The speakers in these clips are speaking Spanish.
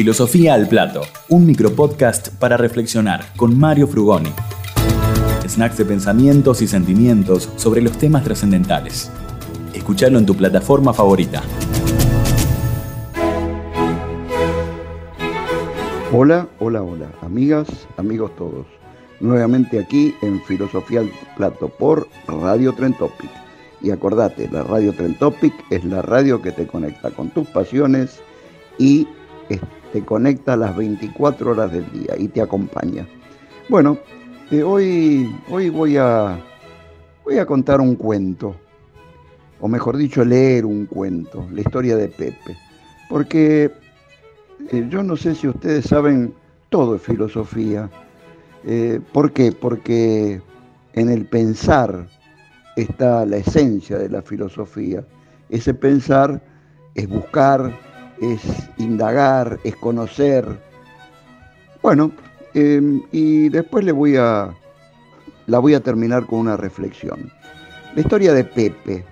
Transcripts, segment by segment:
Filosofía al plato, un micropodcast para reflexionar con Mario Frugoni. Snacks de pensamientos y sentimientos sobre los temas trascendentales. Escuchalo en tu plataforma favorita. Hola, hola, hola, amigas, amigos todos. Nuevamente aquí en Filosofía al Plato por Radio Trentopic. Y acordate, la Radio Trentopic es la radio que te conecta con tus pasiones y te conecta las 24 horas del día y te acompaña. Bueno, eh, hoy, hoy voy, a, voy a contar un cuento, o mejor dicho, leer un cuento, la historia de Pepe. Porque eh, yo no sé si ustedes saben todo de filosofía. Eh, ¿Por qué? Porque en el pensar está la esencia de la filosofía. Ese pensar es buscar, es indagar, es conocer. Bueno, em, y después le voy a, la voy a terminar con una reflexión. La historia de Pepe.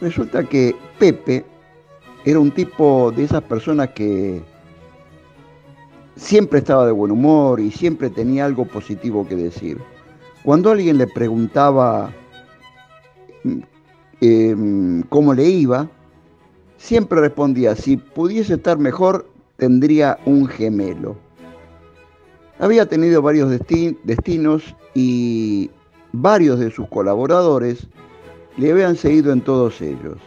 Resulta que Pepe era un tipo de esas personas que siempre estaba de buen humor y siempre tenía algo positivo que decir. Cuando alguien le preguntaba em, cómo le iba, siempre respondía, si pudiese estar mejor, tendría un gemelo. Había tenido varios destinos y varios de sus colaboradores le habían seguido en todos ellos.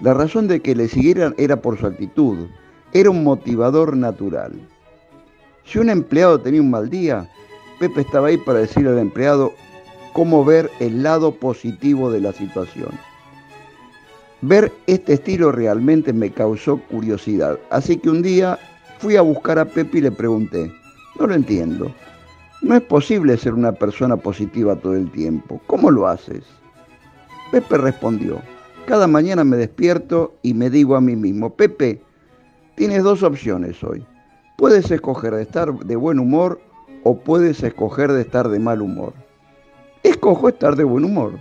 La razón de que le siguieran era por su actitud, era un motivador natural. Si un empleado tenía un mal día, Pepe estaba ahí para decirle al empleado cómo ver el lado positivo de la situación. Ver este estilo realmente me causó curiosidad, así que un día fui a buscar a Pepe y le pregunté, no lo entiendo, no es posible ser una persona positiva todo el tiempo, ¿cómo lo haces? Pepe respondió, cada mañana me despierto y me digo a mí mismo, Pepe, tienes dos opciones hoy. Puedes escoger de estar de buen humor o puedes escoger de estar de mal humor. Escojo estar de buen humor.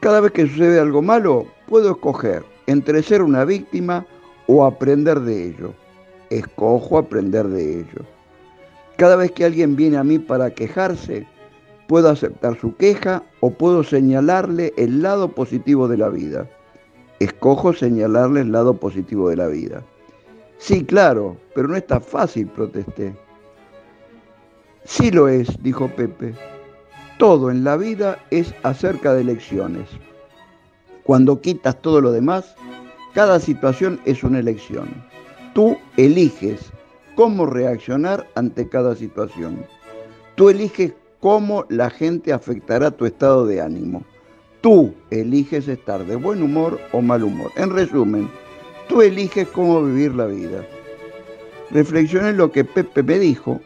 Cada vez que sucede algo malo, puedo escoger entre ser una víctima o aprender de ello. Escojo aprender de ello. Cada vez que alguien viene a mí para quejarse, puedo aceptar su queja o puedo señalarle el lado positivo de la vida. Escojo señalarle el lado positivo de la vida. Sí, claro, pero no está fácil, protesté. Sí lo es, dijo Pepe. Todo en la vida es acerca de elecciones. Cuando quitas todo lo demás, cada situación es una elección. Tú eliges cómo reaccionar ante cada situación. Tú eliges cómo la gente afectará tu estado de ánimo. Tú eliges estar de buen humor o mal humor. En resumen, Tú eliges cómo vivir la vida. Reflexioné en lo que Pepe me dijo.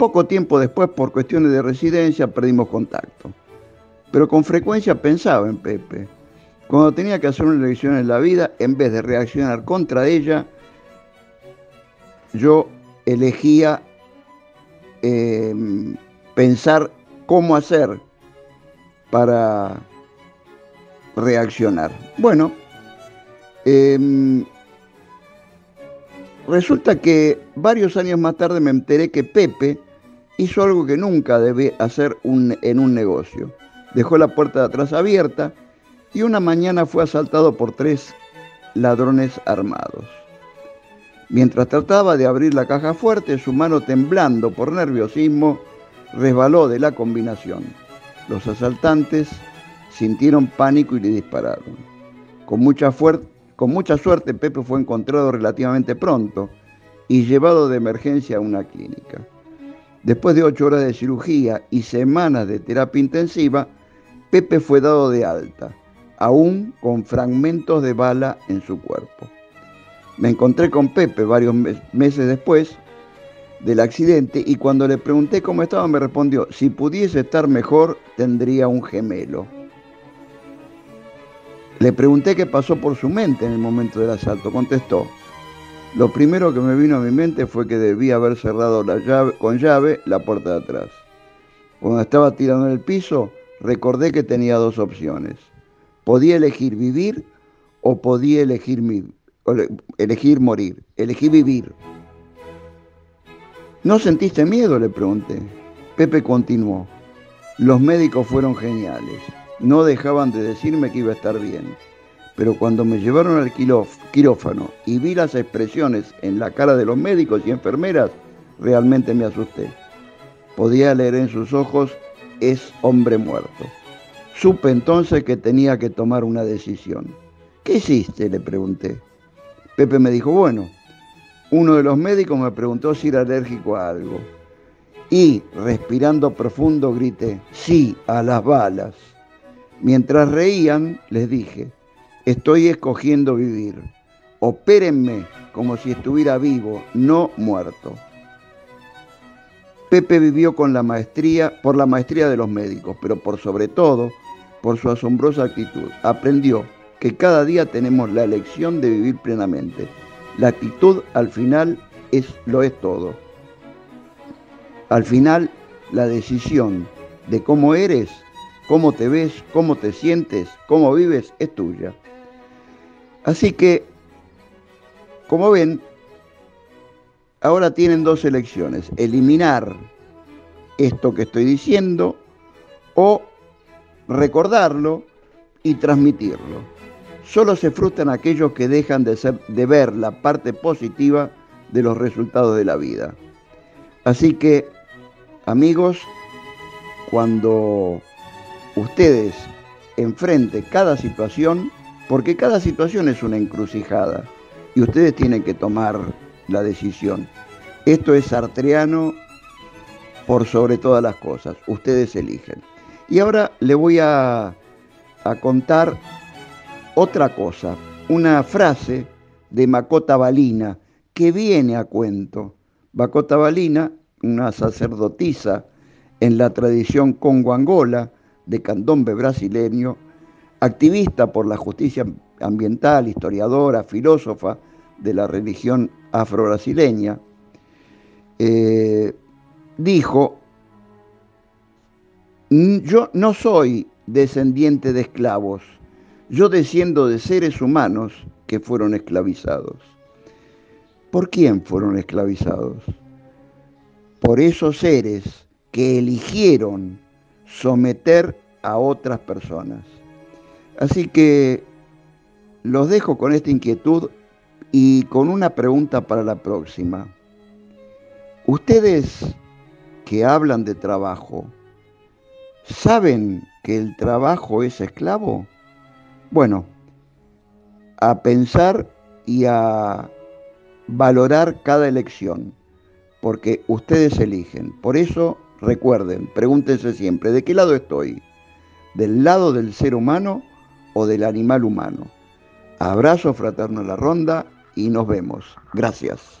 Poco tiempo después, por cuestiones de residencia, perdimos contacto. Pero con frecuencia pensaba en Pepe. Cuando tenía que hacer una elección en la vida, en vez de reaccionar contra ella, yo elegía em, pensar cómo hacer para reaccionar. Bueno, Em, resulta que varios años más tarde me enteré que Pepe hizo algo que nunca debe hacer en un negocio. Dejó la puerta de atrás abierta y una mañana fue asaltado por tres ladrones armados. Mientras trataba de abrir la caja fuerte, su mano temblando por nerviosismo resbaló de la combinación. Los asaltantes sintieron pánico y le dispararon. Con mucha fuerza con mucha suerte, Pepe fue encontrado relativamente pronto y llevado de emergencia a una clínica. Después de ocho horas de cirugía y semanas de terapia intensiva, Pepe fue dado de alta, aún con fragmentos de bala en su cuerpo. Me encontré con Pepe varios meses después del accidente y cuando le pregunté cómo estaba me respondió, si pudiese estar mejor tendría un gemelo. Le pregunté qué pasó por su mente en el momento del asalto. Contestó, lo primero que me vino a mi mente fue que debía haber cerrado la con llave la puerta de atrás. Cuando estaba tirando en el piso, recordé que tenía dos opciones. Podía elegir vivir o podía elegir, elegir morir. Elegí vivir. ¿No sentiste miedo? le pregunté. Pepe continuó. Los médicos fueron geniales no dejaban de decirme que iba a estar bien. Pero cuando me llevaron al quirófano y vi las expresiones en la cara de los médicos y enfermeras, realmente me asusté. Podía leer en sus ojos, es hombre muerto. Supe entonces que tenía que tomar una decisión. ¿Qué hiciste? le pregunté. Pepe me dijo, bueno, uno de los médicos me preguntó si era alérgico a algo. Y, respirando profundo, grité, sí, a las balas. Mientras reían, les dije, estoy escogiendo vivir. Opérenme como si estuviera vivo, no muerto. Pepe vivió con la maestría, por la maestría de los médicos, pero por sobre todo por su asombrosa actitud. Aprendió que cada día tenemos la elección de vivir plenamente. La actitud al final es, lo es todo. Al final, la decisión de cómo eres cómo te ves, cómo te sientes, cómo vives, es tuya. Así que, como ven, ahora tienen dos elecciones, eliminar esto que estoy diciendo o recordarlo y transmitirlo. Solo se frustran aquellos que dejan de, de ver la parte positiva de los resultados de la vida. Así que, amigos, cuando ustedes enfrenten cada situación, porque cada situación es una encrucijada y ustedes tienen que tomar la decisión. Esto es artreano por sobre todas las cosas, ustedes eligen. Y ahora le voy a, a contar otra cosa, una frase de Macota Balina que viene a cuento. Macota Balina, una sacerdotisa en la tradición congo-angola, de candombe brasileño, activista por la justicia ambiental, historiadora, filósofa de la religión afro-brasileña, eh, dijo, yo no soy descendiente de esclavos, yo desciendo de seres humanos que fueron esclavizados. ¿Por quién fueron esclavizados? Por esos seres que eligieron someter a otras personas. Así que los dejo con esta inquietud y con una pregunta para la próxima. Ustedes que hablan de trabajo, ¿saben que el trabajo es esclavo? Bueno, a pensar y a valorar cada elección, porque ustedes eligen. Por eso Recuerden, pregúntense siempre, ¿de qué lado estoy? ¿Del lado del ser humano o del animal humano? Abrazo fraterno a la ronda y nos vemos. Gracias.